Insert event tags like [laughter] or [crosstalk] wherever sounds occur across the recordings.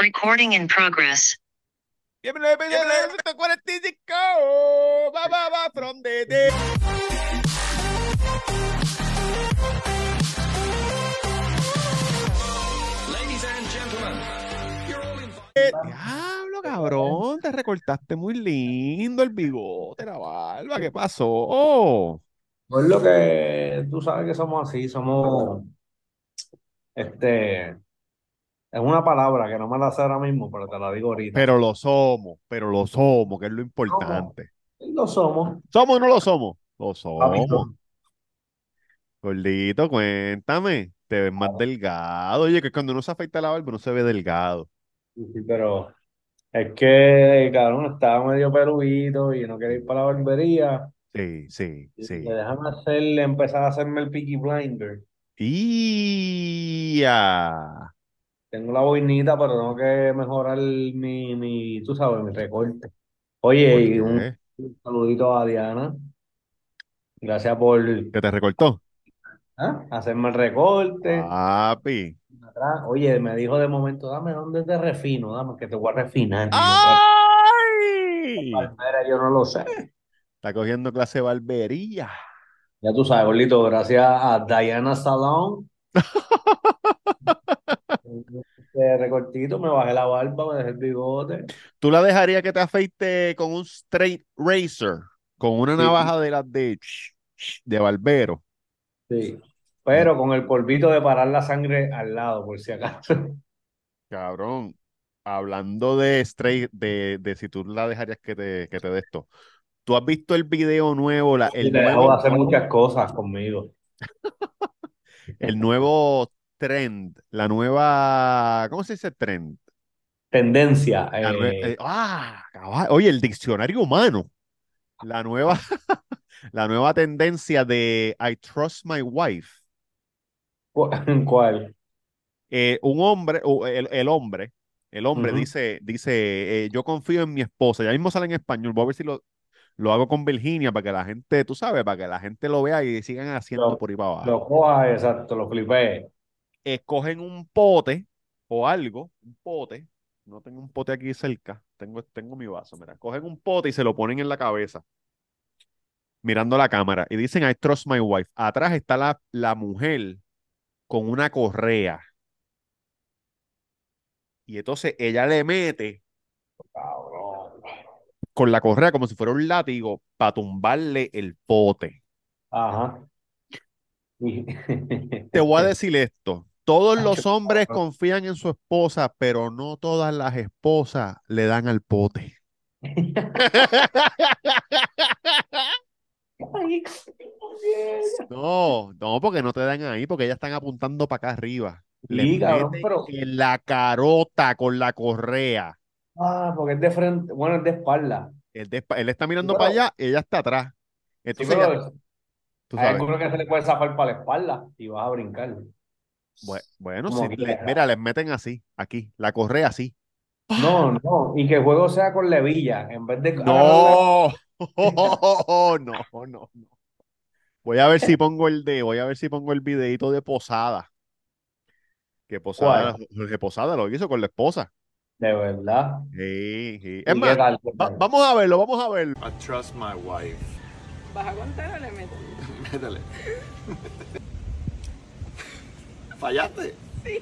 Recording in progress. Bienvenido a 145. Va, va, va, from the dead. Ladies and gentlemen, you're all invited. Diablo, cabrón, te recortaste muy lindo el bigote, la barba. ¿Qué pasó? Oh, lo que tú sabes que somos así, somos, este, es una palabra que no me la sé ahora mismo, pero te la digo ahorita. pero lo somos, pero lo somos, que es lo importante. Lo somos. ¿Somos o no lo somos? Lo somos. Gordito, cuéntame. Te ves más delgado. Oye, que cuando uno se afeita la barba, uno se ve delgado. Sí, pero es que, cabrón, estaba medio peludito y no quería ir para la barbería. Sí, sí, Y sí. déjame hacerle, empezar a hacerme el Peaky Blinder. Ya. Tengo la boinita, pero tengo que mejorar mi, mi, tú sabes, mi recorte. Oye, ¿Por y un saludito a Diana. Gracias por ¿Que te recortó? ¿ah? hacerme el recorte. Papi. atrás. Oye, me dijo de momento, dame dónde te refino, dame que te voy a refinar. Yo, ¡Ay! "Pues, Palmera, yo no lo sé. Está cogiendo clase de barbería. Ya tú sabes, Bolito, gracias a Diana Salón. [laughs] Este recortito, me bajé la barba, me dejé el bigote. ¿Tú la dejarías que te afeite con un straight razor? Con una Sí. navaja de las de, de barbero. Sí. Pero con el polvito de parar la sangre al lado, por si acaso. Cabrón. Hablando de straight, de, de si tú la dejarías que te, que te dé esto. ¿Tú has visto el video nuevo, la- el te dejo nuevo, de hacer muchas cosas conmigo. [laughs] el nuevo trend, la nueva, ¿cómo se dice trend? Tendencia. Eh, eh, ah, oye, el diccionario humano. La nueva, [laughs] la nueva tendencia de I trust my wife. ¿cu- [laughs] ¿Cuál? Eh, un hombre, el, el hombre, el hombre dice, dice, yo confío en mi esposa. Ya mismo sale en español. Voy a ver si lo, lo hago con Virginia para que la gente, tú sabes, para que la gente lo vea y sigan haciendo Lo, por ahí para abajo. lo coja, exacto, lo flipé. Escogen un pote o algo, un pote. No tengo un pote aquí cerca. Tengo, tengo mi vaso. Mira, cogen un pote y se lo ponen en la cabeza, mirando la cámara. Y dicen, I trust my wife. Atrás está la, la mujer con una correa. Y entonces ella le mete con la correa como si fuera un látigo para tumbarle el pote. Ajá. Te voy a [laughs] decir esto. Todos los hombres confían en su esposa, pero no todas las esposas le dan al pote. [laughs] No, no, porque no te dan ahí, porque ellas están apuntando para acá arriba. Le Sí, cabrón, meten pero. en la carota con la correa. Ah, porque es de frente. Bueno, es de espalda. Él, de- él está Sí, mirando pero. para allá, ella está atrás. Sí, Entonces, ella- pero. tú Hay sabes, algunos que se le puede zafar para la espalda y vas a brincar. Bue- bueno, le- quiera. mira, les meten así, aquí, la correa así. No, no. Y que el juego sea con levilla. En vez de No, [laughs] no, no, no. Voy a ver si pongo el de, voy a ver si pongo el videito de Posada. Que Posada. Jorge Posada lo hizo con la esposa. De verdad. Sí, sí. Es ¿Y más, vamos a verlo, vamos a verlo. I trust my wife. ¿Vas a contar o le meto? [laughs] Métele. [laughs] ¿Fallaste? Se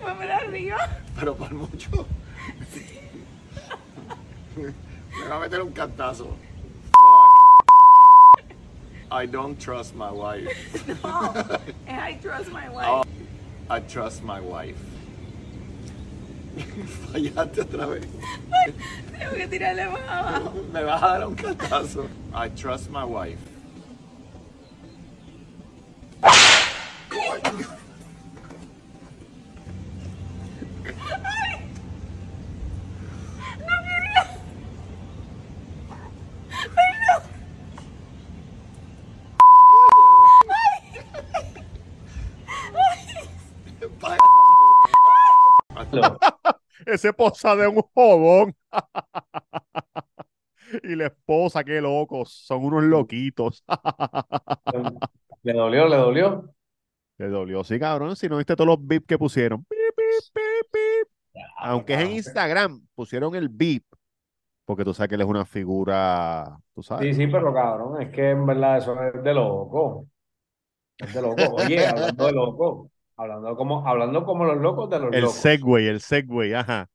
fue para arriba. Pero por mucho. Me va a meter un cantazo. I don't trust my wife. [laughs] No. I trust my wife. Oh, I trust my wife. Fallaste otra vez. Tengo que tirarle más abajo. Me vas a dar un cantazo. I trust my wife. Paga esa mierda. Ese Posada de un jodón. [laughs] Y la esposa, qué locos, son unos loquitos. [laughs] ¿Le dolió? ¿Le dolió? Te dolió, sí, cabrón. Si no viste todos los beep que pusieron. Beep, beep, beep, beep. Aunque es en. Instagram, pusieron el beep. Porque tú sabes que él es una figura, tú Sí, sí, pero cabrón, es que en verdad eso es de loco. Es de loco. Oye, hablando de loco, hablando como, hablando como los locos de los El locos. Segway, el Segway, ajá.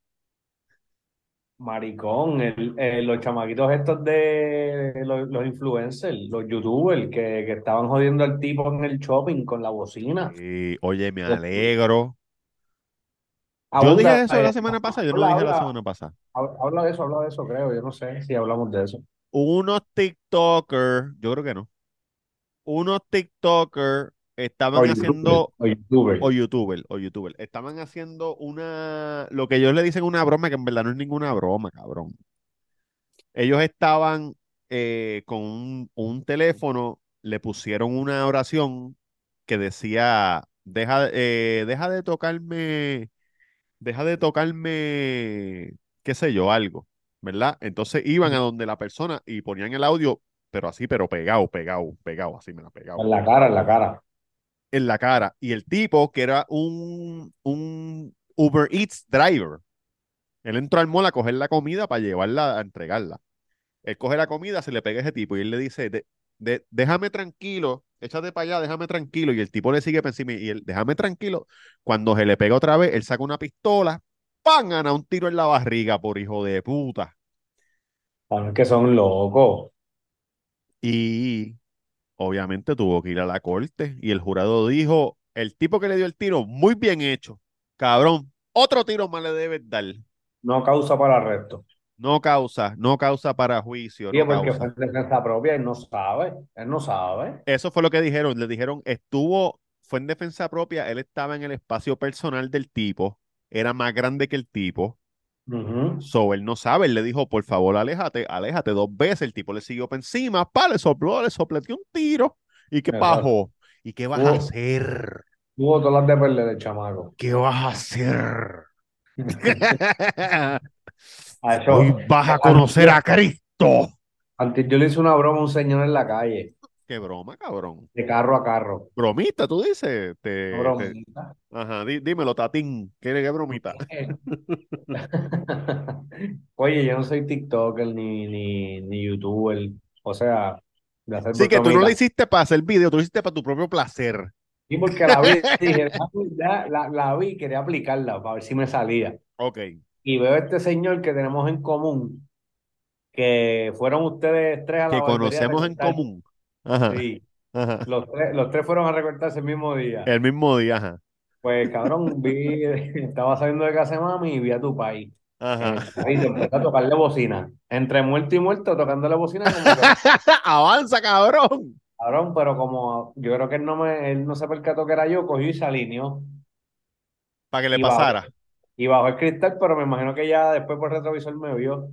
Maricón, el- eh, los chamaquitos estos de los, los influencers, los youtubers que, que estaban jodiendo al tipo en el shopping con la bocina. Y, oye, me alegro. Yo Abunda, dije eso eh, la semana pasada, yo no lo habla, dije la habla, semana pasada. habla- habla de eso, habla de eso, creo. Yo no sé si hablamos de eso. Unos TikTokers, yo creo que no. Unos TikTokers estaban O haciendo, o youtuber. o YouTuber, o YouTuber, estaban haciendo una, lo que ellos le dicen una broma, que en verdad no es ninguna broma, cabrón. Ellos estaban eh, con un, un teléfono, le pusieron una oración que decía, deja, eh, deja de tocarme, deja de tocarme, qué sé yo, algo, ¿verdad? Entonces iban a donde la persona y ponían el audio, pero así, pero pegado, pegado, pegado, así me la pegado En la cara, en la cara. En la cara. Y el tipo, que era un, un Uber Eats driver, él entró al mall a coger la comida para llevarla a entregarla. Él coge la comida, se le pega a ese tipo y él le dice, "De- de- déjame tranquilo, échate para allá, déjame tranquilo. Y el tipo le sigue por encima y él, déjame tranquilo. Cuando se le pega otra vez, él saca una pistola, ¡pam! gana un tiro en la barriga por hijo de puta. Saben que son locos. Y obviamente tuvo que ir a la corte y el jurado dijo, el tipo que le dio el tiro, muy bien hecho, cabrón, otro tiro más le debes dar. No causa para arresto. No causa, no causa para juicio, Sí, no porque fue causa. en defensa propia, él no sabe. Él no sabe. Eso fue lo que dijeron, le dijeron, estuvo, fue en defensa propia, él estaba en el espacio personal del tipo, era más grande que el tipo, So él no sabe, él le dijo, por favor, aléjate, aléjate dos veces, el tipo le siguió por encima, pa, le sopló, le sopleteó un tiro, ¿y qué pasó? ¿Y qué vas a hacer? hubo todas las de perder el chamaco. ¿Qué vas a hacer? [laughs] [laughs] A eso, Hoy vas a conocer a Cristo. antes yo le hice una broma a un señor en la calle, Qué broma, cabrón. de carro a carro. Bromita, tú dices. Te, bromita. Ajá, dí- dímelo, Tatín. ¿Qué, qué bromita? [laughs] Oye, yo no soy TikToker ni, ni, ni YouTuber. O sea, de hacer Sí, que tú no lo hiciste para hacer video, tú lo hiciste para tu propio placer. Sí, porque la vi, [laughs] dije, ya, la, la vi quería aplicarla para ver si me salía. Ok. Y veo a este señor que tenemos en común, que fueron ustedes tres a la Que conocemos en común. Ajá, Sí, ajá. los tres, los tres fueron a recortarse el mismo día. El mismo día, ajá. Pues cabrón, vi, [laughs] estaba saliendo de casa de mami y vi a tu país. En el Ajá. carrito, empecé a tocarle bocina. Entre muerto y muerto, tocándole bocina como que, [laughs] Avanza, cabrón. cabrón, pero como yo creo que él no me, él no se percató que era yo, cogió y se alineó. Para que le Y bajó, pasara. y bajó el cristal, pero me imagino que ya después por retrovisor me vio.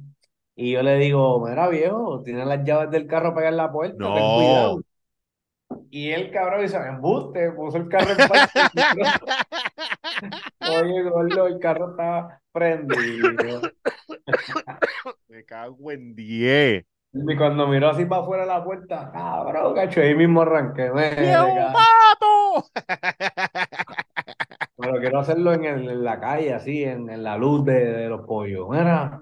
Y yo le digo, mira viejo, tienes las llaves del carro en la puerta, ten No. cuidado. Y el cabrón dice, embuste, puso el carro en parque. [laughs] Oye, gordo, el carro estaba prendido. Me cago en 10. Y cuando miró así para afuera de la puerta, cabrón, cacho, ahí mismo arranqué. me- ¡Qué un ca- pato! Pero quiero hacerlo en, el- en la calle, así, en, en la luz de, de los pollos. Mira,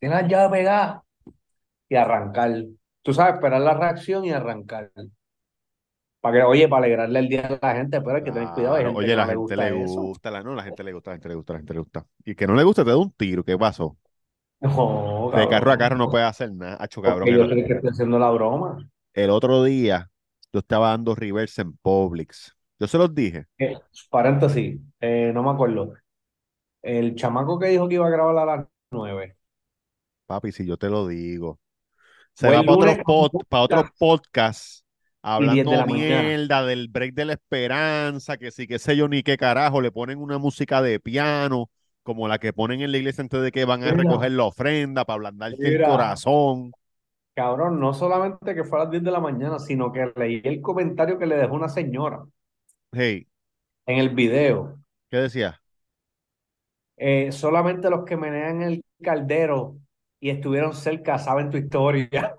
tienes las llaves pegadas y arrancar. Tú sabes, esperar la reacción y arrancar. Para que, oye, para alegrarle el día a la gente, pero hay que tener cuidado. Hay Claro, gente oye, que la no gente le gusta, la, no, la gente le gusta, la gente le gusta, la gente le gusta. Y que no le gusta, te da un tiro. ¿Qué pasó? No, De carro a carro no puede hacer nada. Hacho, cabrón. Yo el que estoy haciendo la broma. el otro día yo estaba dando reverse en Publix. Yo se los dije. Eh, paréntesis, eh, no me acuerdo. El chamaco que dijo que iba a grabar a las 9. Papi, si yo te lo digo. Se va para otros pod, para otros podcast podcasts y 10 de hablando la mañana. mierda del break de la esperanza, que sí, que sé yo, ni qué carajo, le ponen una música de piano, como la que ponen en la iglesia antes de que van a Mira, recoger la ofrenda para ablandarte el corazón. cabrón, no solamente que fue a las 10 de la mañana, sino que leí el comentario que le dejó una señora Hey, en el video. ¿qué decía? Eh, solamente los que menean el caldero y estuvieron cerca saben tu historia.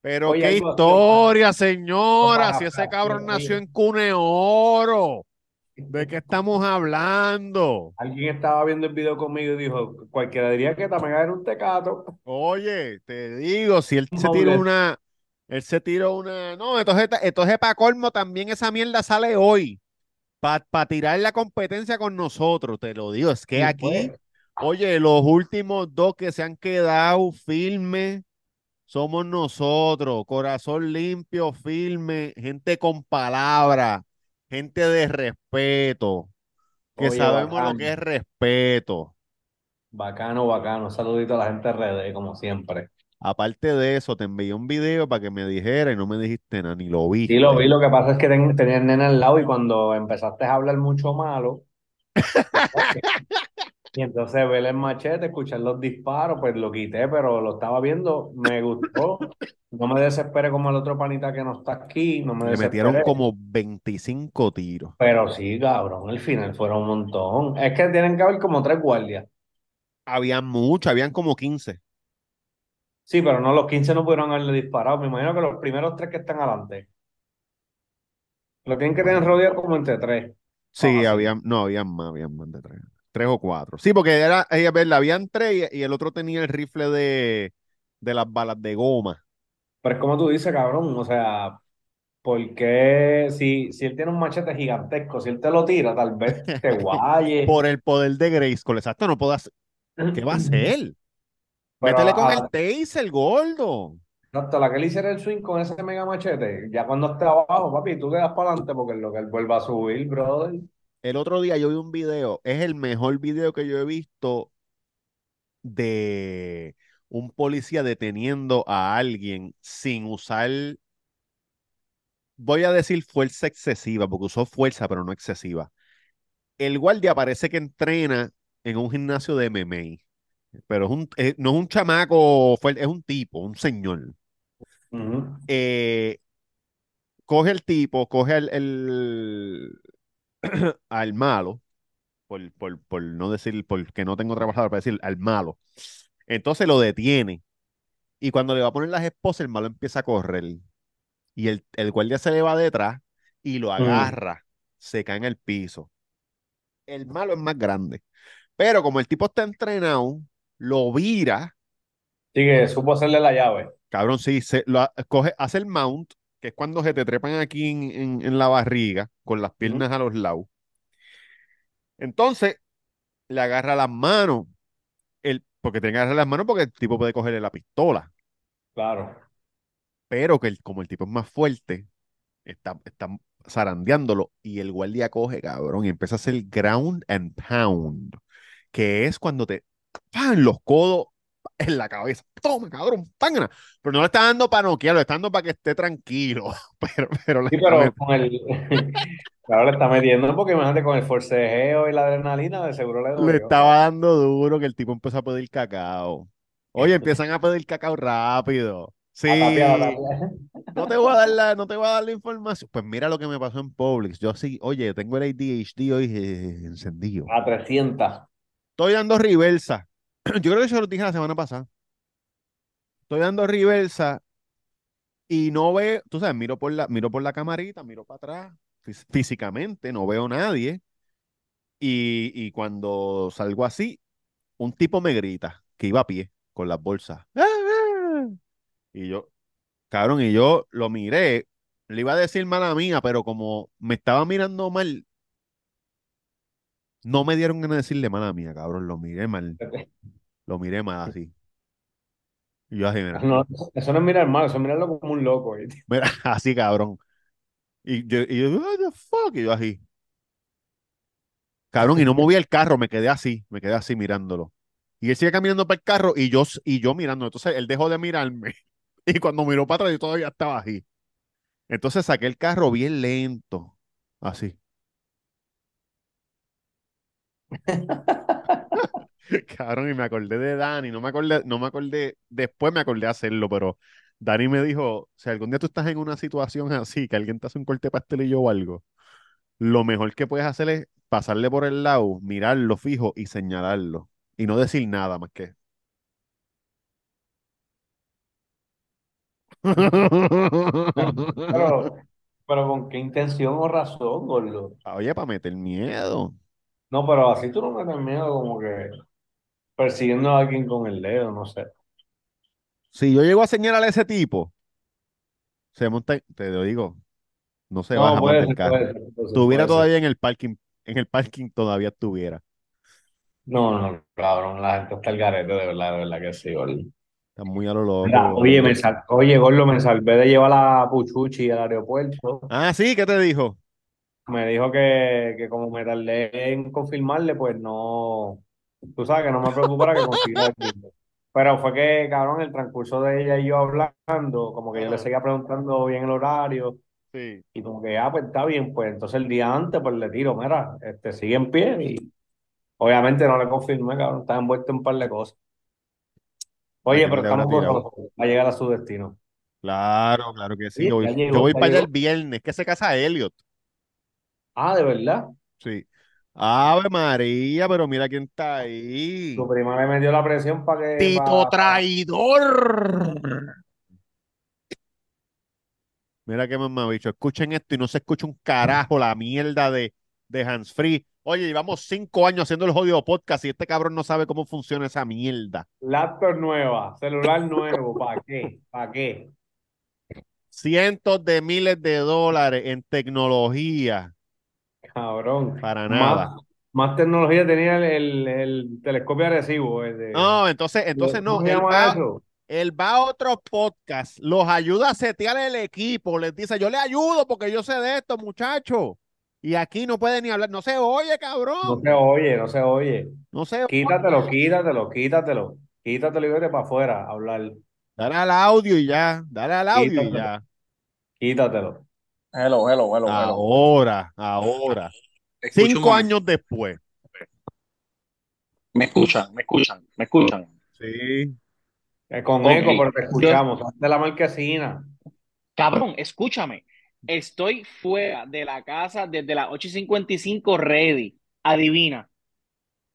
Pero Oye, qué historia, señora. Si ese cabrón nació en Cuneoro. ¿De qué estamos hablando? Alguien estaba viendo el video conmigo y dijo, cualquiera diría que Tamega era un tecato. Oye, te digo, si él se tiró una, él se tiró una, no, entonces, entonces para colmo también esa mierda sale hoy, para tirar la competencia con nosotros, te lo digo, es que aquí, pues, oye, los últimos dos que se han quedado firmes somos nosotros, corazón limpio, firme, gente con palabra, gente de respeto, que Oye, sabemos lo que es respeto. Bacano, bacano. Saludito a la gente de RD, como siempre. Aparte de eso, te envié un video para que me dijera y no me dijiste nada, ni lo viste. Sí, lo vi, lo que pasa es que ten- tenía el nene al lado y cuando empezaste a hablar mucho malo, [laughs] y entonces ver el machete, escuchar los disparos, pues lo quité, pero lo estaba viendo, me gustó. No me desesperé como el otro panita que no está aquí, no me Le metieron como 25 tiros. Pero sí, cabrón, al final fueron un montón. Es que tienen que haber como tres guardias. Habían muchos, habían como 15. Sí, pero no, los 15 no pudieron haberle disparado. Me imagino que los primeros tres que están adelante. Lo tienen que tener rodeado como entre tres. Sí, Fácil. habían, no, habían más, habían más de tres. Tres o cuatro. Sí, porque era, ella, verla, habían tres y, y el otro tenía el rifle de, de las balas de goma. Pero es como tú dices, cabrón, o sea, ¿por qué si, si él tiene un machete gigantesco, si él te lo tira, tal vez te [laughs] guaye? Por el poder de Grayskull. Exacto, no puedo hacer. ¿Qué va a hacer? Pero Métele con a- el taser, gordo. Exacto, la que le hiciera el swing con ese mega machete, ya cuando esté abajo, papi, tú le das para adelante porque es lo que él vuelva a subir, brother. El otro día yo vi un video, es el mejor video que yo he visto de un policía deteniendo a alguien sin usar, voy a decir fuerza excesiva, porque usó fuerza, pero no excesiva. El guardia parece que entrena en un gimnasio de MMA, pero es un, eh, no es un chamaco, es un tipo, un señor. Eh, coge el tipo, coge el- [clears throat] al malo, por, por, por no decir, porque no tengo otra palabra para decir, al malo. Entonces lo detiene. Y cuando le va a poner las esposas, el malo empieza a correr. Y el, el guardia se le va detrás y lo agarra. Se cae en el piso. El malo es más grande. Pero como el tipo está entrenado, lo vira. Sí, que supo hacerle la llave. Cabrón, sí, se, lo, coge, hace el mount, que es cuando se te trepan aquí en, en- en la barriga, con las piernas a los lados. Entonces, le agarra las manos. El, porque tiene que agarrar las manos porque el tipo puede cogerle la pistola. Claro. Pero que el- como el tipo es más fuerte, está, está zarandeándolo y el guardia coge, cabrón, y empieza a hacer ground and pound, que es cuando te ¡pam! los codos en la cabeza. Toma, cabrón. Pero no le está dando para noquear, le está dando para que esté tranquilo. [laughs] Pero, pero le Sí, está pero con el. [laughs] Claro, le está metiendo porque imagínate con el forcejeo y la adrenalina, de seguro le le dolió. estaba dando duro que el tipo empezó a pedir cacao. Oye, empiezan a pedir cacao rápido. Sí. No te voy a dar la, no te voy a dar la información. Pues mira lo que me pasó en Publix. Yo sí, oye, tengo el ADHD hoy eh, encendido. A 300. Estoy dando reversa. [clears throat] Yo creo que eso lo dije la semana pasada. Estoy dando reversa y no veo, tú sabes, miro por la, miro por la camarita, miro para atrás, fí- físicamente, no veo a nadie. Y, y cuando salgo así, un tipo me grita que iba a pie con las bolsas. [laughs] Y yo, cabrón, y yo lo miré, le iba a decir mala mía, pero como me estaba mirando mal, no me dieron ganas de decirle mala mía, cabrón, lo miré mal, lo miré mal así. Y yo así, mira, No, eso no es mirar mal, eso es mirarlo como un loco. mira, [laughs] así, cabrón. Y yo, y yo, what the fuck, y yo así. Cabrón, y no movía el carro, me quedé así, me quedé así mirándolo. Y él sigue caminando para el carro y yo, y yo mirando. Entonces él dejó de mirarme. [laughs] Y cuando miró para atrás, yo todavía estaba así. Entonces saqué el carro bien lento, así. [laughs] Cabrón, y me acordé de Dani, no me acordé, no me acordé, después me acordé de hacerlo, pero Dani me dijo, si algún día tú estás en una situación así, que alguien te hace un corte de pastelillo o algo, lo mejor que puedes hacer es pasarle por el lado, mirarlo fijo y señalarlo. Y no decir nada más que. Pero, pero [laughs] ¿con qué intención o razón, gordo? Oye, para meter miedo. No, pero así tú no me das miedo como que persiguiendo a alguien con el dedo, no sé. Si yo llego a señalar a ese tipo, se monta, te lo digo, no se No, baja del carro. Estuviera todavía en el parking, en el parking todavía estuviera. No, no, cabrón, la gente está al garete, de verdad, de verdad que sí. Está muy a lo loco. Mira, oye, me sal- oye, gordo, me salvé de llevar a Puchuchi al aeropuerto. Ah, sí, ¿qué te dijo? Me dijo que, que como me tardé en confirmarle, pues no, tú sabes que no me preocupara que consiga el tiempo. Pero fue que, cabrón, el transcurso de ella y yo hablando, como que yo le seguía preguntando bien el horario, Sí. y como que, ah, pues está bien, pues entonces el día antes, pues le tiro, mira, este, sigue en pie, y obviamente no le confirmé, cabrón, estaba envuelto en un par de cosas. Oye, pero estamos borrosos a llegar a su destino. Claro, claro que sí. Oye, Yo voy, yo voy para allá el viernes, que se casa Elliot. Ah, ¿de verdad? Sí. Ave María, pero mira quién está ahí. Tu prima le metió la presión para que, Tito pa- traidor. Mira qué mamabicho. Escuchen esto y no se escucha un carajo la mierda de, de Hans Free. Oye, llevamos cinco años haciendo el jodido podcast y este cabrón no sabe cómo funciona esa mierda. Laptop nueva, celular nuevo, ¿para qué? ¿Para qué? Cientos de miles de dólares en tecnología. Cabrón. Para nada. más tecnología tenía el, el, el telescopio agresivo. El de, No, entonces, entonces no. ¿Cómo se Él va, eso? él va a otros podcasts, los ayuda a setear el equipo, les dice, yo le ayudo porque yo sé de esto, muchacho. Y aquí no puede ni hablar, no se oye, No cabrón. se oye, no se oye. No se oye. Quítatelo, quítatelo, quítatelo. Quítatelo y vete para afuera a hablar. Dale al audio y ya, dale al audio y ya. Quítatelo. Hello, hello, hello, hello. Ahora, ahora. Cinco años después. Me escuchan, me escuchan, me escuchan. Sí. Eh, con eco, pero te Yo- escuchamos. De la marquesina. Cabrón, escúchame. Estoy fuera de la casa desde las 8 y 55 ready. Adivina.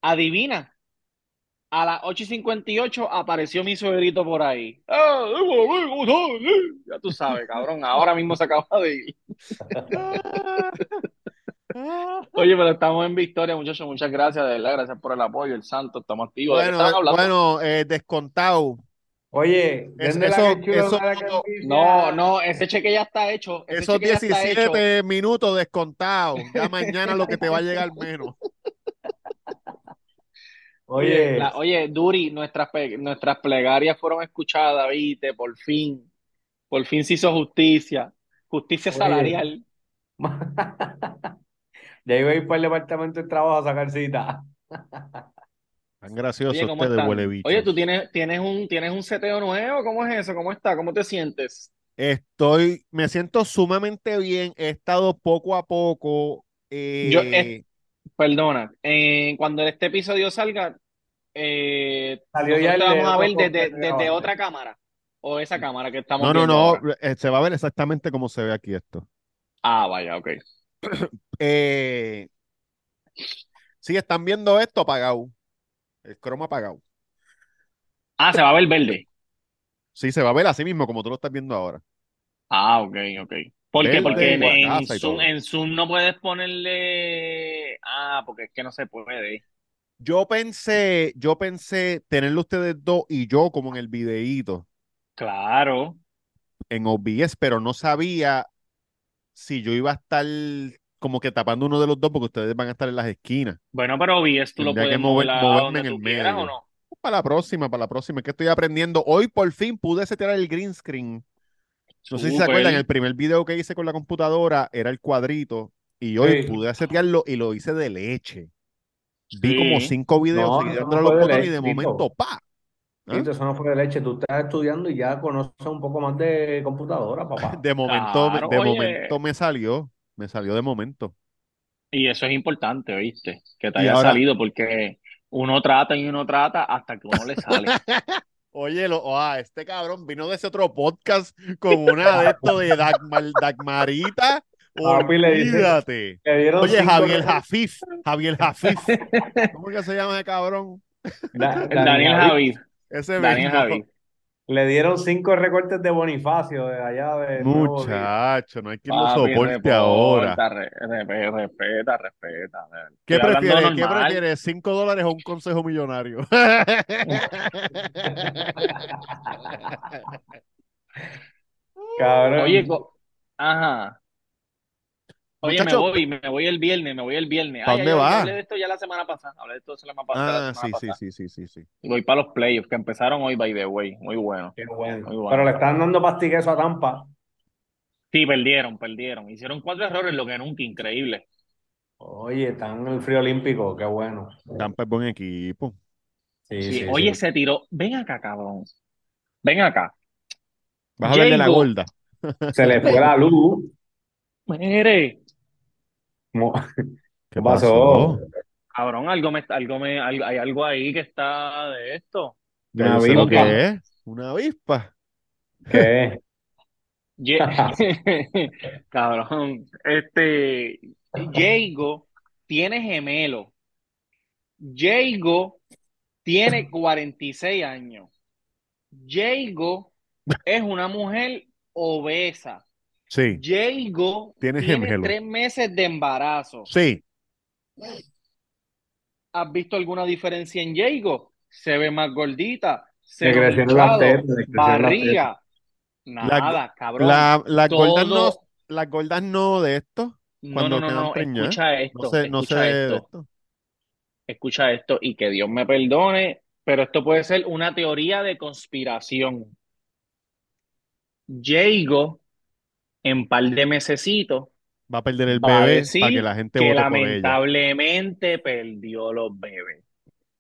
Adivina. A las 8 y 58 apareció mi suegrito por ahí. Ah. Ya tú sabes, cabrón. Ahora mismo se acaba de ir. [laughs] Oye, pero estamos en victoria, muchachos. Muchas gracias, de verdad. Gracias por el apoyo. El santo, estamos activos. ¿De qué Bueno, bueno, eh, descontado. Oye, Es- eso- eso-. No, no, ese cheque ya está hecho. Ese Esos cheque ya está hecho. 17 minutos descontados. Ya mañana lo que te va a llegar menos. Oye, Oye, la- oye, Duri, nuestras, nuestras plegarias fueron escuchadas, viste, por fin. Por fin se hizo justicia. Justicia Oye. salarial. [laughs] ya iba a ir para el departamento de trabajo a sacar cita. [laughs] Tan gracioso Oye, ¿cómo ustedes, están? huele bicho. Oye, tú tienes, tienes un, tienes un seteo nuevo, ¿cómo es eso? ¿Cómo está? ¿Cómo te sientes? Estoy, me siento sumamente bien. He estado poco a poco. eh, Yo, eh, Perdona, eh, cuando este episodio salga, eh, Salió ya el vamos a ver de- desde, de- desde otra cámara. O esa cámara que estamos no, no, no. ahora. eh, Se va a ver exactamente como se ve aquí esto. Ah, vaya, ok. [clears throat] Eh, sí, están viendo esto apagado. El croma apagado. Ah, se va a ver verde. Sí, se va a ver así mismo como tú lo estás viendo ahora. Ah, ok, ok. ¿Por qué? Porque en, Zoom, todo. en Zoom no puedes ponerle. Ah, porque es que no se puede. Yo pensé, yo pensé tenerlo ustedes dos y yo como en el videíto Claro. en OBS, pero no sabía si yo iba a estar como que tapando uno de los dos porque ustedes van a estar en las esquinas. Bueno, pero OBS tú lo Tendría que puedes mover a moverme en el medio. o no. Para la próxima, para la próxima, es que estoy aprendiendo. Hoy por fin pude setear el green screen. No sé si se acuerdan, el primer video que hice con la computadora era el cuadrito y hoy Sí. pude setearlo y lo hice de leche. Vi Sí. como cinco videos No, los botones y de momento, ¡pa! ¿Ah? Eso no fue de leche. Tú estás estudiando y ya conoces un poco más de computadora, papá. [laughs] De momento, Claro, de oye. momento me salió, me salió de momento. Y eso es importante, ¿oíste? Que te haya ahora- salido porque uno trata y uno trata hasta que uno le sale. [laughs] Oye, lo, ah, este cabrón vino de ese otro podcast con una de esto de Dagmar, Dagmarita. [laughs] Papi, le dice- Olvídate. Oye, Javier Jafif, Javier Jafif. [laughs] ¿Cómo es que se llama ese cabrón? Da- Daniel Javid. Ese Daniel. Javid. Le dieron cinco recortes de Bonifacio de allá de. Muchacho, no hay quien lo soporte ahora. reporta, re- re- respeta, respeta. ¿Qué prefieres? ¿Qué prefieres? ¿Cinco dólares o un consejo millonario? [laughs] Cabrón. Oye, co- ajá. Oye, Muchacho- me voy, me voy el viernes, me voy el viernes. ¿Pa' Ay, dónde vas? Hablé de esto ya la semana pasada, hablé de esto la semana pasada. Ah, sí, semana sí, pasada. sí, sí, sí, sí. Y voy para los playoffs que empezaron hoy, by the way. Muy bueno. Qué bueno. Muy bueno. Pero le están dando pastiqueso a Tampa. Sí, perdieron, perdieron. Hicieron cuatro errores, lo que nunca, increíble. Oye, están en el frío olímpico, qué bueno. Tampa es buen equipo. Sí, Sí, sí, oye, sí. se tiró. Ven acá, cabrón. Ven acá. Vas a hablar de la gorda. Se le fue la luz. Mire, Mo- [laughs] ¿Qué pasó? cabrón, algo me, algo me, al- hay algo ahí que está de esto. Ya Una yo sé lo avispa. que es. Una avispa. ¿Qué? [laughs] [laughs] Cabrón, este, Jago tiene gemelo. Jago tiene 46 años. Jago es una mujer obesa. Sí, Jago Tiene tres meses de embarazo. sí. ¿Has visto alguna diferencia en Jago? Se ve más gordita, se ve hinchado, barriga. La- Nada, cabrón. La- las gordas no, todo- las gordas no de esto, No, cuando no, no, no, escucha no esto, sé, no sé escucha esto. escucha esto y que Dios me perdone, pero esto puede ser una teoría de conspiración. Jago, en par de mesecitos, Va a perder el va a bebé decir para que la gente que vote por ella. lamentablemente perdió los bebés.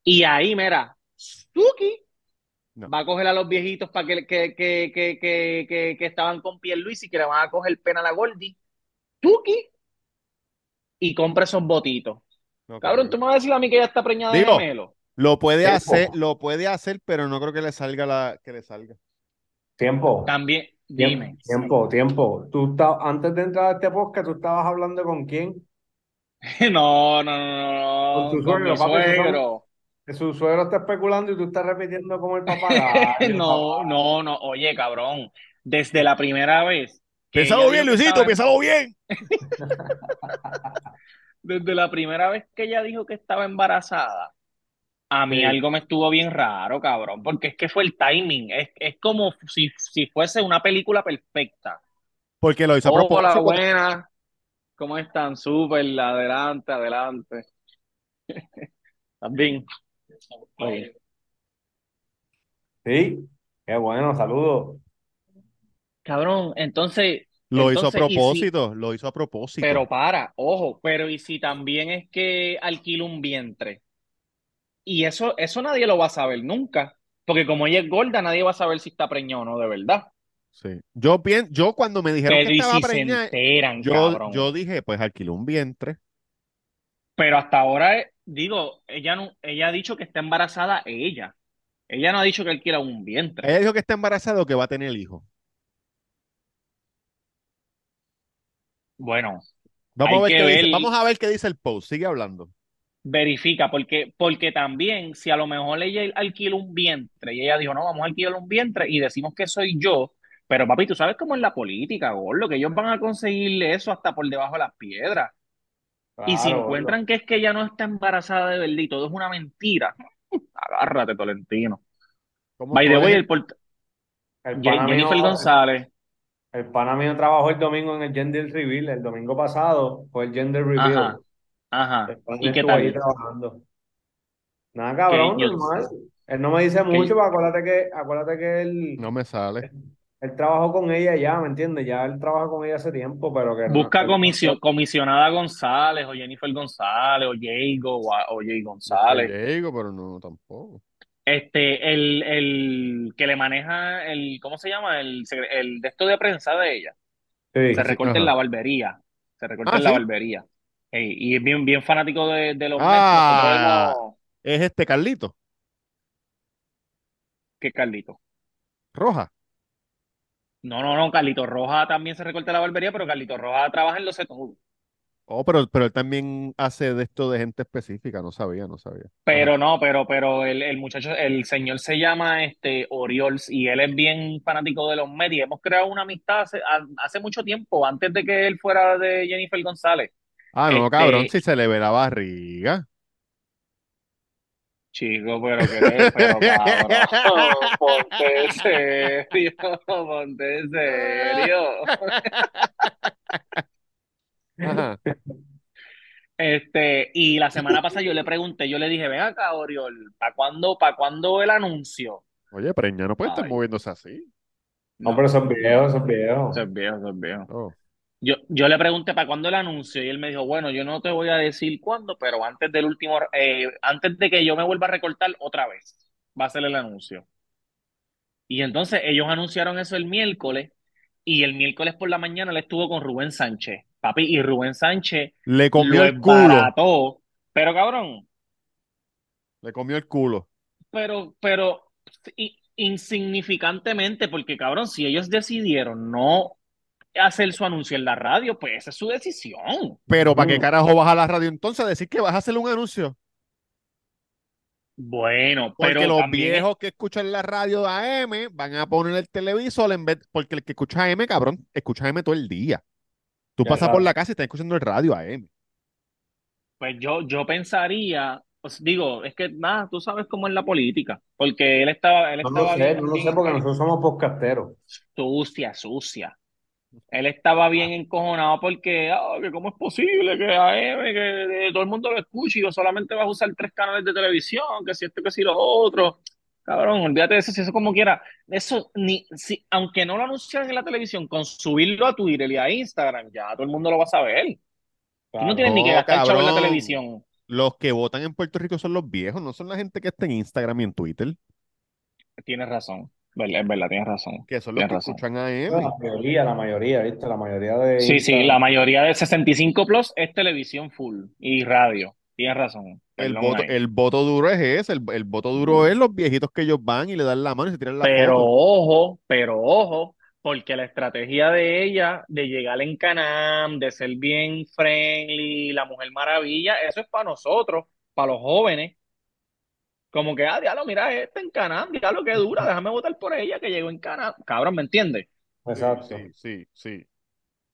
Y ahí, mira, Suki No. va a coger a los viejitos para que, que, que, que, que, que, que estaban con Luis y que le van a coger pena a la Gordi. Tuki y compra esos botitos. Cabrón, tú me vas a decir a mí que ella está preñada de gemelo. Lo puede Tiempo. hacer, lo puede hacer, pero no creo que le salga la, que le salga. Tiempo. También, dime. tiempo, tiempo. Tú antes de entrar a este podcast, ¿tú estabas hablando con quién? [laughs] No, no, no, no, Con no, tu con suegro, mi papi, tú estás- suegro. Que su suegro está especulando y tú estás repitiendo como el [laughs] papagayo. No, papá. no, no, oye, cabrón, desde la primera vez Piénsalo bien, Luisito, piénsalo bien. [laughs] desde la primera vez que ella dijo que estaba embarazada, a mí Sí. algo me estuvo bien raro, cabrón, porque es que fue el timing, es, es como si, si fuese una película perfecta. Porque lo hizo a Hola, propósito. buena, ¿cómo están? Súper, adelante, adelante. [laughs] Oye, Sí, qué bueno, saludos. Cabrón, entonces, Lo hizo a si- propósito, lo hizo a propósito. Pero para, ojo, pero y si también es que alquila un vientre. Y eso, eso nadie lo va a saber nunca. Porque como ella es gorda, nadie va a saber si está preñada o no, de verdad. Sí. Yo pienso, yo cuando me dijeron Pero que estaba si se preñada, enteran, yo, cabrón. yo dije, pues alquiló un vientre. Pero hasta ahora, eh, digo, ella no, ella ha dicho que está embarazada ella. Ella no ha dicho que alquila un vientre. Ella dijo que está embarazada o que va a tener hijo. Bueno, Vamos a ver dice, vamos a ver qué dice el post. Sigue hablando. Verifica, porque, porque también, si a lo mejor ella alquila un vientre y ella dijo, no, vamos a alquilar un vientre y decimos que soy yo, pero papi, tú sabes cómo es la política, gordo, que ellos van a conseguirle eso hasta por debajo de las piedras. Y si encuentran que es que ella no está embarazada de verdad y todo es una mentira, agárrate, Tolentino. ¿Cómo By the way, el port- el Jennifer mío- González, El pana mío trabajó el domingo en el Gender Reveal. El domingo pasado fue el Gender Reveal. ajá, ajá. ¿Y qué ahí tal? trabajando. Nada, cabrón, normal. Él no me dice mucho, pero acuérdate que, acuérdate que él, No me sale. él trabajó con ella ya, ¿me entiendes? Ya él trabaja con ella hace tiempo, pero que no- Busca comisio- comisionada González o Jennifer González o Jago o, o Jay González. Diego, pero no, tampoco. Este, el, el que le maneja el, ¿cómo se llama? El, el de esto de prensa de ella. Sí, Se recorta en la barbería. Se recorta Ah, en la barbería. Y es bien, bien fanático de, de los Mets. Ah. Hemos- Es este Carlito, ¿Qué Carlito? Roja. No, no, no, Carlito Roja también se recorta la barbería, pero Carlito Roja trabaja en los todo. Oh, pero, pero él también hace de esto de gente específica, no sabía, no sabía. Ajá. Pero no, pero, pero el, el muchacho, el señor se llama este Oriols y él es bien fanático de los Mets y hemos creado una amistad hace, hace mucho tiempo, antes de que él fuera de Jennifer González. Ah, no, cabrón, Este, si se le ve la barriga. chico, pero que te, pero cabrón, ponte en serio, [laughs] ponte en serio. Ajá. Este, y la semana pasada yo le pregunté, yo le dije, ven acá, Oriol, ¿para cuándo, para cuándo el anuncio? Oye, preña no puede estar moviéndose así. No, no, pero son viejos, son viejos. eso es viejo, eso es viejo. Oh. Yo, yo le pregunté para cuándo el anuncio y él me dijo, bueno, yo no te voy a decir cuándo, pero antes del último, eh, antes de que yo me vuelva a recortar otra vez, va a ser el anuncio. Y entonces ellos anunciaron eso el miércoles y el miércoles por la mañana él estuvo con Rubén Sánchez, papi, y Rubén Sánchez Le comió el culo. pero cabrón, Le comió el culo. pero, pero insignificantemente, porque cabrón, si ellos decidieron no hacer su anuncio en la radio, pues esa es su decisión. Pero ¿para qué Mm. carajo vas a la radio entonces a decir que vas a hacer un anuncio? Bueno, Porque pero los también viejos que escuchan la radio de AM van a poner el televisor en vez, porque el que escucha AM, cabrón, escucha AM todo el día. Tú Ya pasas por la casa y estás escuchando el radio AM. Pues yo, yo pensaría, pues digo, es que nada, tú sabes cómo es la política, porque él estaba, él No lo sé, no lo sé porque nosotros somos podcasteros. sucia, sucia. Él estaba bien encojonado porque, ah, que cómo es posible que AM, que, eh, todo el mundo lo escuche y yo solamente vas a usar tres canales de televisión, que si esto, que si lo otro. Cabrón, olvídate de eso, si eso como quiera. Eso, ni, si, aunque no lo anunciaran en la televisión, con subirlo a Twitter y a Instagram, ya todo el mundo lo va a saber. Tú no tienes ni que gastar chavo en la televisión. Los que votan en Puerto Rico son los viejos, no son la gente que está en Instagram y en Twitter, Tienes razón, es verdad, tienes razón. que son los Tienes que razón. escuchan La AM. mayoría, la mayoría, ¿viste? La mayoría de Sí, sí, la mayoría de 65 plus es televisión full y radio. Tienes razón. El voto, el voto duro es ese, el, el voto duro es los viejitos que ellos van y le dan la mano y se tiran la Pero foto. ojo, pero ojo, porque la estrategia de ella de llegar en Canam, de ser bien friendly, la Mujer Maravilla, eso es para nosotros, para los jóvenes. Como que, ah, diablo, mira, este en Canam, diablo, que dura, déjame votar por ella que llegó en Canam. Cabrón, ¿me entiendes? Exacto. sí, sí, sí.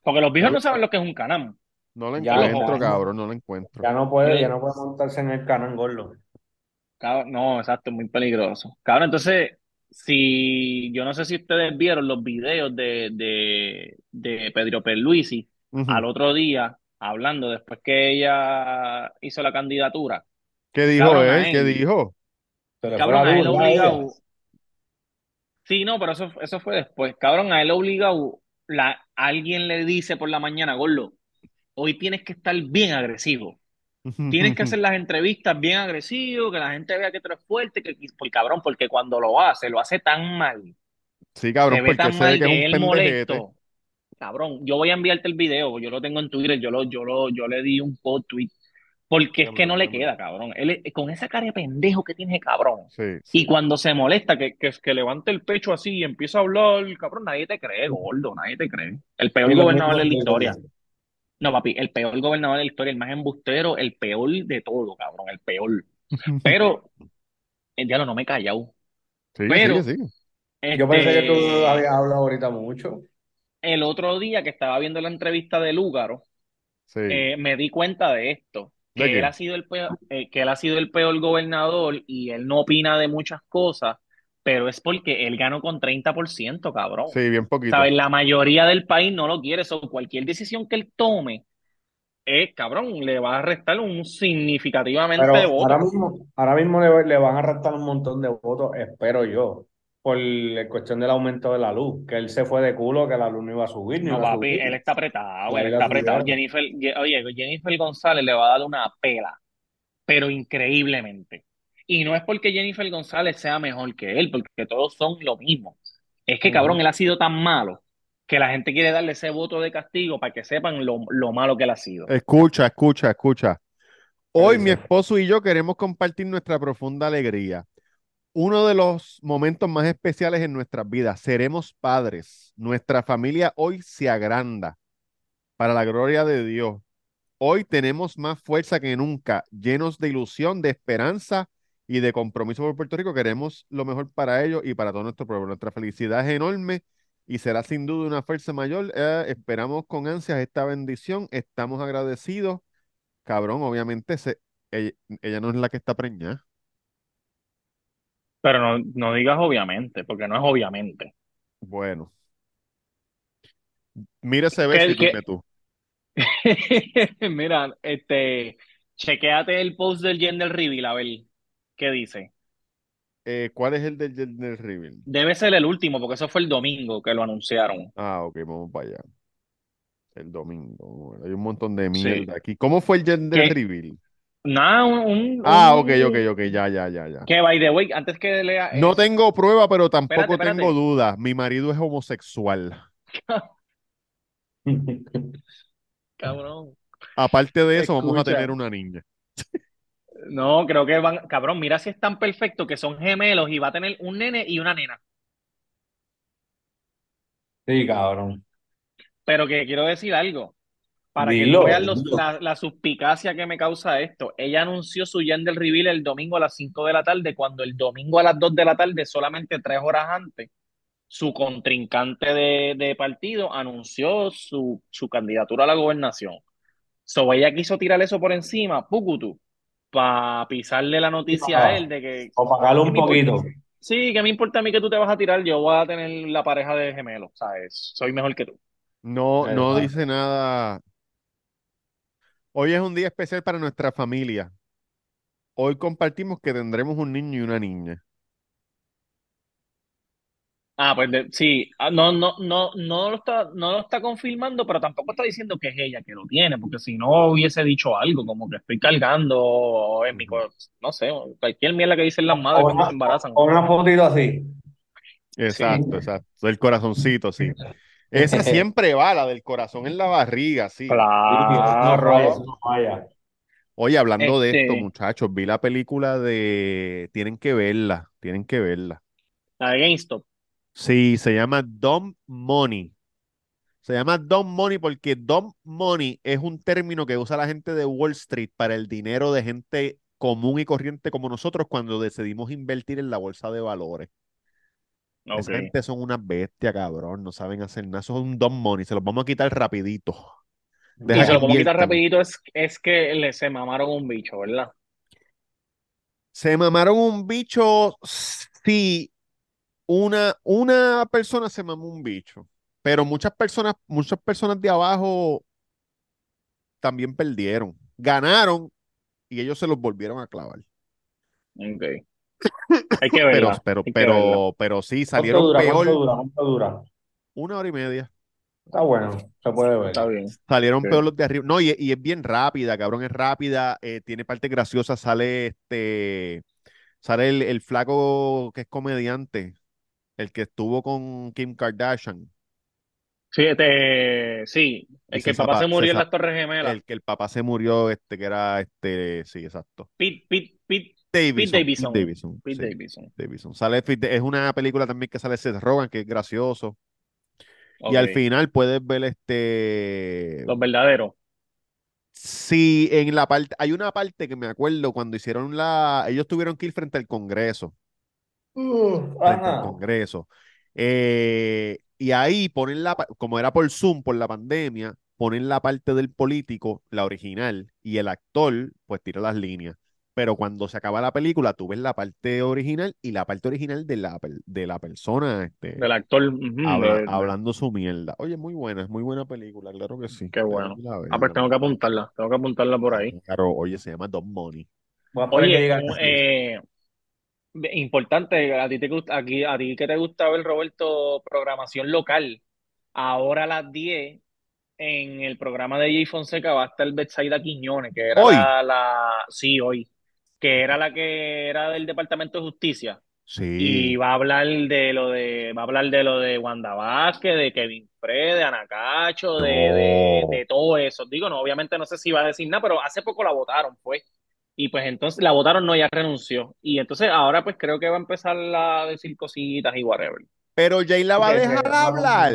Porque los viejos no lo- saben lo que es un Canam. No Ya, encuentro, ya. cabrón, no la encuentro. Ya no puede, ya no puede montarse en el canal gordo. No, exacto, muy peligroso. Cabrón, entonces, si yo no sé si ustedes vieron los videos de, de, de Pedro Pierluisi Ujú. al otro día, hablando después que ella hizo la candidatura. ¿Qué dijo él? ¿Qué dijo? Fue Cabrón, a él obligado. Sí, no, pero eso, eso fue después. Cabrón, a él obligado, la, alguien le dice por la mañana, Gordo, hoy tienes que estar bien agresivo. Tienes que hacer las entrevistas bien agresivo, que la gente vea que tú eres fuerte, que, por cabrón, porque cuando lo hace, lo hace tan mal, Sí, cabrón, se ve porque tan se ve mal que es un molesto. Cabrón, yo voy a enviarte el video, yo lo tengo en Twitter, yo lo, yo lo, yo le di un post tweet, porque es que no le queda, cabrón. Él es- con esa cara de pendejo que tiene, cabrón. Sí, Y cuando se molesta, que, que, que levante el pecho así y empieza a hablar, cabrón, nadie te cree, gordo, nadie te cree. El peor gobernador de la historia. No, papi, el peor gobernador de la historia, el más embustero, el peor de todo, cabrón, el peor. [laughs] Pero, el diablo no me he callado. Pero- sigue. Yo pensé que tú Este, habías hablado ahorita mucho. el otro día que estaba viendo la entrevista de Lúgaro, Sí. eh, me di cuenta de esto, ¿De que él ha sido el peor, eh, que él ha sido el peor gobernador y él no opina de muchas cosas, pero es porque él ganó con 30%, cabrón. Sí, bien poquito. ¿Sabes? La mayoría del país no lo quiere, so, cualquier decisión que él tome, eh, cabrón, le va a restar un significativamente Pero de votos. ahora mismo, ahora mismo le, le van a restar un montón de votos, espero yo, por la cuestión del aumento de la luz, que él se fue de culo, que la luz no iba a subir, ni No, papi, subir. él está apretado, él está apretado. Jennifer, Ye- oye, Jennifer González le va a dar una pela, pero increíblemente. Y no es porque Jennifer González sea mejor que él, porque todos son lo mismo. Es que, cabrón, él ha sido tan malo que la gente quiere darle ese voto de castigo para que sepan lo, lo malo que él ha sido. Escucha, escucha, escucha. Hoy mi esposo y yo queremos compartir nuestra profunda alegría. Uno de los momentos más especiales en nuestras vidas. Seremos padres. Nuestra familia hoy se agranda. Para la gloria de Dios. Hoy tenemos más fuerza que nunca, llenos de ilusión, de esperanza y de compromiso por Puerto Rico. Queremos lo mejor para ellos y para todo nuestro pueblo. Nuestra felicidad es enorme y será sin duda una fuerza mayor. Eh, esperamos con ansias esta bendición. Estamos agradecidos. Cabrón, obviamente se, ella, ella no es la que está preñada. Pero no, no digas obviamente, porque no es obviamente. Bueno. Mira ese beso y ¿Qué- dime tú. [laughs] Mira, este, chequéate el post del gender reveal, a ver qué dice. Eh, ¿cuál es el del gender reveal? Debe ser el último, porque eso fue el domingo que lo anunciaron. Ah, ok, vamos para allá. El domingo. Hay un montón de Sí. mierda aquí. ¿Cómo fue el gender ¿Qué? reveal? Nada, un, un- Ah, ok, ok, ok, ya, ya, ya, ya. Que by the way, antes que lea No eso, tengo prueba, pero tampoco Espérate, espérate. tengo duda. Mi marido es homosexual. [laughs] cabrón. Aparte de eso, vamos a tener una niña. No, creo que van, cabrón, mira si es tan perfecto que son gemelos y va a tener un nene y una nena. Sí, cabrón. Pero que quiero decir algo, para que vean los- la, la suspicacia que me causa esto. Ella anunció su gender reveal el domingo a las 5 de la tarde, cuando el domingo a las 2 de la tarde, solamente tres horas antes, su contrincante de, de partido anunció su, su candidatura a la gobernación. So, ella quiso tirar eso por encima, pucutu, para pisarle la noticia a él de que O pagarlo ¿Qué un importa? poquito. Sí, que me importa a mí que tú te vas a tirar, yo voy a tener la pareja de gemelos, ¿sabes? Soy mejor que tú. No, no dice nada. Hoy es un día especial para nuestra familia. Hoy compartimos que tendremos un niño y una niña. Ah, pues de- sí, Ah, no, no, no, no lo está, no lo está confirmando, pero tampoco está diciendo que es ella que lo tiene, porque si no hubiese dicho algo, como que estoy cargando en mi, no sé, cualquier mierda que dicen las madres O cuando una, se embarazan. o una fotito así. Exacto, exacto. El corazoncito, sí. Esa [laughs] siempre va, la del corazón en la barriga, sí. No Claro. no falla. Oye, hablando de esto, Este- muchachos, vi la película de... Tienen que verla, tienen que verla. La de GameStop. Sí, se llama Dumb Money. Se llama Dumb Money porque Dumb Money es un término que usa la gente de Wall Street para el dinero de gente común y corriente como nosotros cuando decidimos invertir en la bolsa de valores. Ok. Esa gente son unas bestias, cabrón, no saben hacer nada. Eso es un Dumb Money, se los vamos a quitar rapidito. Y Deja se que lo pongo a quitar rapidito, es, es que le se mamaron un bicho, ¿verdad? Se mamaron un bicho, sí, una, una persona se mamó un bicho, pero muchas personas, muchas personas de abajo también perdieron. Ganaron y ellos se los volvieron a clavar. Ok. [laughs] Hay que Pero, verla. pero, verla. pero, pero sí, ¿Cuánto salieron dura? peor ¿Cuánto dura? ¿Cuánto dura? una hora y media. Está bueno, se puede ver. Está bien. Salieron Sí. peor los de arriba. No, y, y es bien rápida, cabrón, es rápida, eh, tiene partes graciosas, sale este, sale el, el flaco que es comediante, el que estuvo con Kim Kardashian, Sí, este, sí, el que el papá se murió se en las Torres Gemelas. el que el papá se murió, este, que era este, sí, exacto. Pete, Pete, Pete, Davidson, Pete Davidson. Pete Davidson, Pete sí, Davidson. Davidson. Sale, es una película también que sale Seth Rogen, que es gracioso. Y al final puedes ver este, Los verdaderos. Sí, en la parte, hay una parte que me acuerdo cuando hicieron la, ellos tuvieron que ir frente al Congreso, frente al. Congreso. Eh, y ahí ponen la, como era por Zoom, por la pandemia, ponen la parte del político, la original, y el actor, pues tira las líneas. Pero cuando se acaba la película, tú ves la parte original y la parte original de la, de la persona, este, Del actor. ujú, habla- de- de- hablando su mierda. Oye, muy buena, es muy buena película, claro que sí. Qué bueno. Ver, Ah, pues tengo que apuntarla. Tengo que apuntarla por ahí. Claro, oye, se llama Don Money. Oye, eh, importante, a ti te gusta, aquí, a ti que te gusta ver, Roberto, programación local. Ahora a las 10, en el programa de Jay Fonseca va a estar Betsaida Quiñones, que era ¿Hoy? la, la, sí, hoy, que era la que era del Departamento de Justicia. Y Sí. va a hablar de lo de, va a hablar de lo de Wanda Vázquez, de Kevin Fred, de Anacacho, de, de, No. de todo eso. Digo, no, obviamente no sé si va a decir nada, pero hace poco la votaron, pues. Y pues entonces la votaron, no, ya renunció. Y entonces ahora pues creo que va a empezar a decir cositas y whatever. Pero Jay la va a dejar hablar.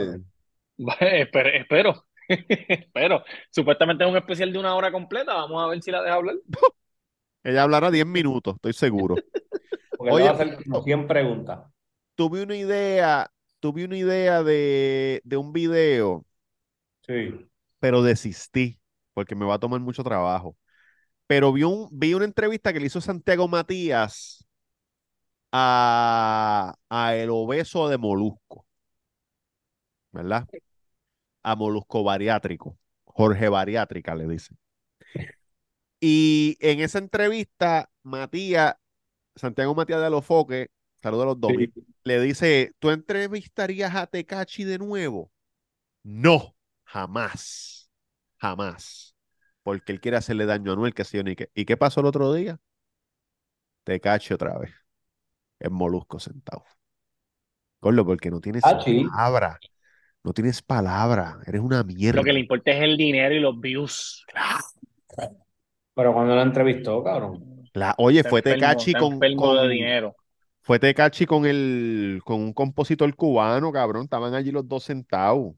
espero, espero. [laughs] Pero supuestamente es un especial de una hora completa. Vamos a ver si la deja hablar. [laughs] Ella hablará 10 minutos, estoy seguro. [laughs] Porque Oye, va a hacer como 100 preguntas. Tuve una idea, tuve una idea de, de un video, Sí. pero desistí porque me va a tomar mucho trabajo. Pero vi, un, vi una entrevista que le hizo Santiago Matías a, a el obeso de Molusco, ¿verdad? A Molusco Bariátrico, Jorge Bariátrica le dice. Y en esa entrevista, Matías, Santiago Matías de Alofoque, saludos a los dos, Sí. le dice, ¿tú entrevistarías a Tecachi de nuevo? No, jamás, jamás, porque él quiere hacerle daño a Anuel, que ni qué. ¿Y qué pasó el otro día? Tecachi otra vez, en Molusco sentado. Corlo, porque no tienes Ah, sí. palabra, no tienes palabra, eres una mierda. Lo que le importa es el dinero y los views. Pero cuando lo entrevistó, cabrón. La- oye, Está fue Tecachi con, enfermo de con- dinero. fue Tecachi con el, con un compositor cubano, cabrón, estaban allí los dos sentados.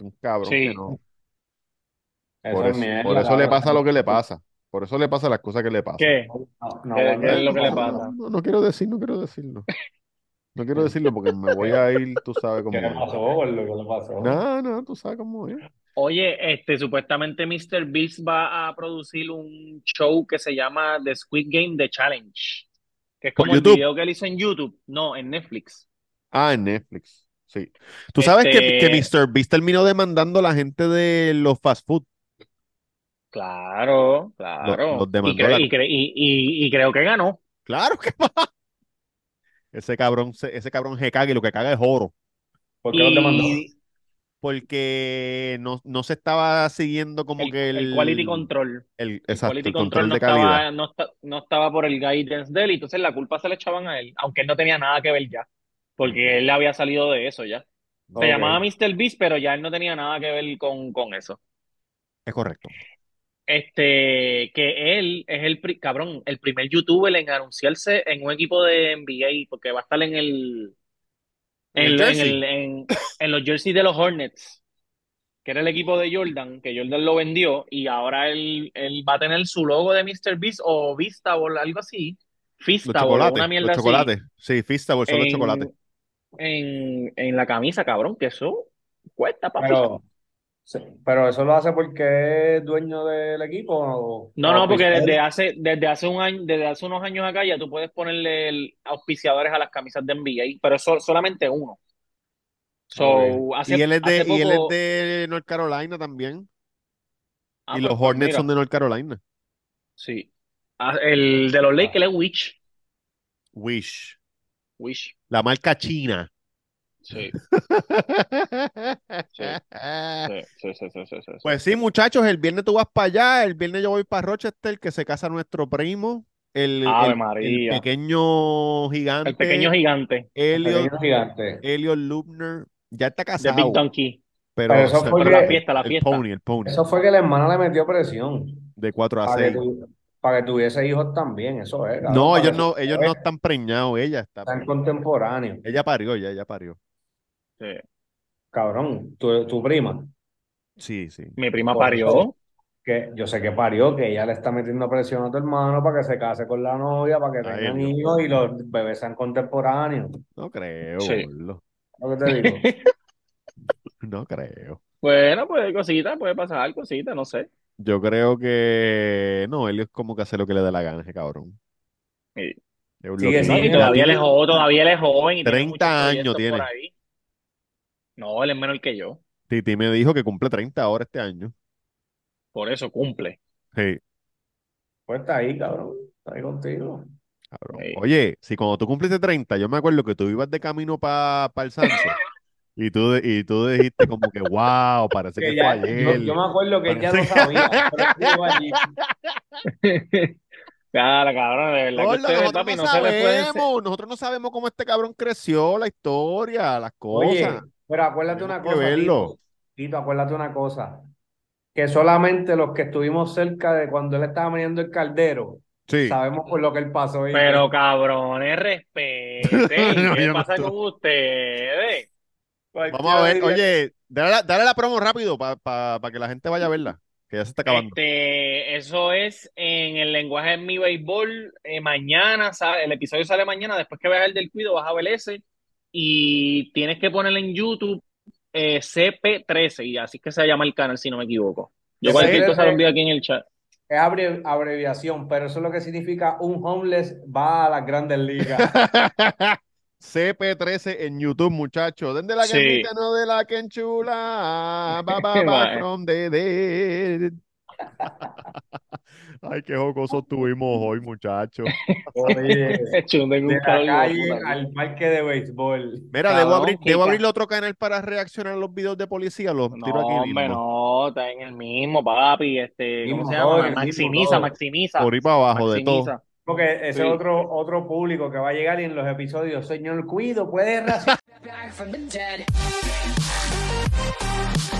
Un cabrón Sí. que no. Eso Por es eso, mierda, por eso le pasa lo que le pasa. Por eso le pasa las cosas que le pasan. ¿Qué? No, no, ¿Qué- cuando- qué es lo que le No, pasa? no, no quiero decir, no quiero decirlo. No quiero decirlo porque me voy a [laughs] ir, tú sabes cómo ¿Qué le pasó? ¿Qué le pasó? No, no, tú sabes cómo es. Oye, este, supuestamente Mr. Beast va a producir un show que se llama The Squid Game The Challenge, que es ¿Por como el YouTube? video que él hizo en YouTube, no, en Netflix. Ah, en Netflix. Sí. Tú sabes que, que Este- Mr. Beast terminó demandando a la gente de los fast food. Claro, claro. los demandó y, cre- la- y cre- y- y- y creo que ganó. Claro que [laughs] va. Ese cabrón, se- ese cabrón se caga y lo que caga es oro. ¿Por qué los demandó? Y Porque no, no se estaba siguiendo como el, que el, el quality control. el- El exacto, quality el control control no de calidad. estaba, no, esta- no estaba por el guidance de él, y entonces la culpa se le echaban a él, aunque él no tenía nada que ver ya, porque él había salido de eso ya. Se llamaba Mr. Beast, pero ya él no tenía nada que ver con, con eso. Es correcto. Este, que él es el, pri- cabrón, el primer youtuber en anunciarse en un equipo de NBA, porque va a estar en el, ¿En el en, en jersey? el- en- en los jerseys de los Hornets, que era el equipo de Jordan, que Jordan lo vendió, y ahora él, él va a tener su logo de Mr. Beast o Vistable, algo así, Fistable, chocolates, una los mierda así. Sí, los en, en, en la camisa, cabrón, que eso cuesta, papi. Pero, sí, pero eso lo hace porque es dueño del equipo. o- No, no, porque desde hace, desde hace un año, desde hace unos años acá ya tú puedes ponerle el auspiciadores a las camisas de NBA, pero eso solamente uno. So, hace, Y él es de, hace y él es poco- de North Carolina también. Ah, y pues, los pues, Hornets mira, son de North Carolina. sí. Ah, el de los Lakers es Witch. Wish. Wish. La marca china. Sí, sí, sí, sí, sí, sí, sí, sí. Pues sí, muchachos, el viernes tú vas para allá, el viernes yo voy para Rochester, que se casa nuestro primo, el, Ave el- el María. pequeño gigante, El pequeño gigante Elliot, Pequeño gigante. Elliot Lubner, ya está casado, Big Donkey. pero, Pero eso fue Pero la que- fiesta, la el fiesta. pony, el pony, Eso fue que la hermana le metió presión de 4 a para que, 6. tu- para que tuviese hijos también. Eso es. cabrón, No, ellos que no, ellos no están preñados, ella está, Están contemporáneos. ella parió, ya, ella parió. Sí. Cabrón, tu, tu prima, Sí, sí. Mi prima Por parió. eso. que yo sé que parió, que ella le está metiendo presión a tu hermano para que se case con la novia, para que A tengan hijos y los bebés sean contemporáneos. No creo, Sí. gordo. ¿Lo que te digo? [laughs] No creo. Bueno, pues cosita, puede pasar cosita, no sé. Yo creo que no, él es como que hace lo que le dé la gana, ese cabrón. Sí. Sigue Sí, todavía él es joven, todavía él es joven y tiene 30 muchos años tiene. por ahí. No, él es menor que yo. Titi me dijo que cumple 30 ahora este año. Por eso cumple. Sí, Pues está ahí, cabrón. Está ahí contigo. cabrón. Sí. Oye, si cuando tú cumpliste 30, yo me acuerdo que tú ibas de camino para el Sanse y tú, de- y tú dijiste como que, wow, parece que Que fue ya- ayer. yo, yo me acuerdo que él ya lo Parece- sabía, pero allí. [laughs] Claro, cabrón, de verdad que Gordo, ustedes, nosotros papi, no no se le pueden... sabemos, nosotros no sabemos cómo este cabrón creció, la historia, las Oye, cosas. Pero acuérdate una que cosa, verlo. Tito. Tito, acuérdate una cosa. Que solamente los que estuvimos cerca de cuando él estaba meneando el caldero, Sí. sabemos por lo que él pasó. Pero cabrones, respeten. [laughs] No, ¿Qué no pasa con ustedes? Vamos a ver, oye, dale la, dale la promo rápido para que la gente vaya a verla, que ya se está acabando. Este, eso es en el lenguaje de mi béisbol. eh, mañana, sa- el episodio sale mañana. Después que veas el del cuido, vas a ver ese. Y tienes que ponerle en YouTube eh, CP13. Y así es que se llama el canal, si no me equivoco. Yo cualquier cosa lo envío aquí en el chat. Es abre- abreviación, pero eso es lo que significa un homeless va a las grandes ligas. [laughs] CP13 en YouTube, muchachos. Den de la Sí. canita, no de la que enchula. Ba, ba, ba, [laughs] Mae. from the dead. Ay, qué jocosos [laughs] tuvimos hoy, muchachos. Oye, de un la calle al parque de béisbol. Mira, debo abrir, debo abrirle otro canal para reaccionar a los videos de policía. Los No, tiro aquí hombre, no, está en el mismo, papi. Este, ¿cómo se llama? Maximiza, todo. maximiza. Por ahí para abajo de todo. Porque ese Sí. es otro, otro público que va a llegar y en los episodios, señor Cuido, puede reaccionar. [laughs]